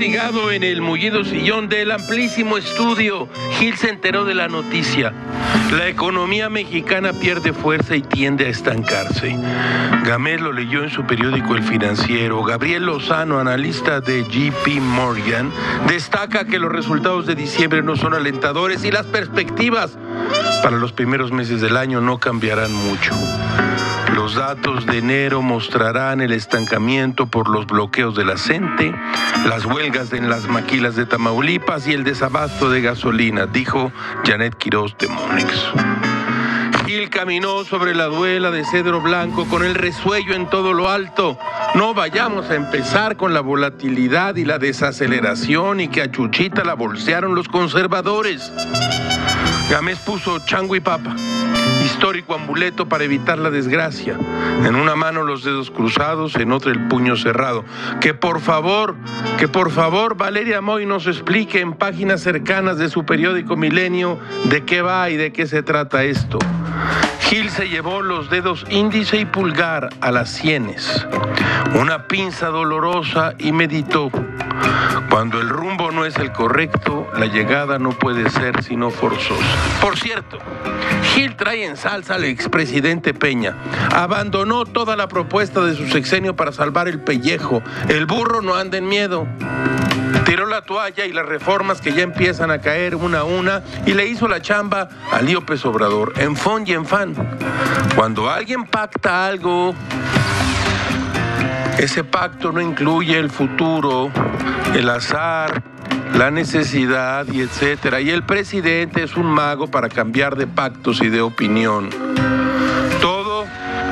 En el mullido sillón del amplísimo estudio, Gil se enteró de la noticia. La economía mexicana pierde fuerza y tiende a estancarse. Gamés lo leyó en su periódico El Financiero. Gabriel Lozano, analista de JP Morgan, destaca que los resultados de diciembre no son alentadores y las perspectivas para los primeros meses del año no cambiarán mucho. Los datos de enero mostrarán el estancamiento por los bloqueos de la las huelgas en las maquilas de Tamaulipas y el desabasto de gasolina, dijo Janet Quiroz de Monix. Gil caminó sobre la duela de cedro blanco con el resuello en todo lo alto. No vayamos a empezar con la volatilidad y la desaceleración y que a Chuchita la bolsearon los conservadores. Gámez puso chango y papa histórico amuleto para evitar la desgracia. En una mano los dedos cruzados, en otra el puño cerrado. Que por favor, que por favor Valeria Moy nos explique en páginas cercanas de su periódico Milenio de qué va y de qué se trata esto. Gil se llevó los dedos índice y pulgar a las sienes, una pinza dolorosa y meditó. Cuando el rumbo es el correcto, la llegada no puede ser sino forzosa. Por cierto, Gil trae en salsa al expresidente Peña. Abandonó toda la propuesta de su sexenio para salvar el pellejo. El burro no anda en miedo tiró la toalla y las reformas que ya empiezan a caer una a una y le hizo la chamba a Líopez Obrador, en fon y en fan. Cuando alguien pacta algo, ese pacto no incluye el futuro, el azar, la necesidad y etcétera. Y el presidente es un mago para cambiar de pactos y de opinión.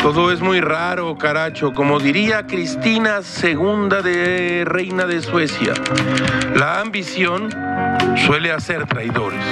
Todo es muy raro, caracho. Como diría Cristina II de reina de Suecia, la ambición suele hacer traidores.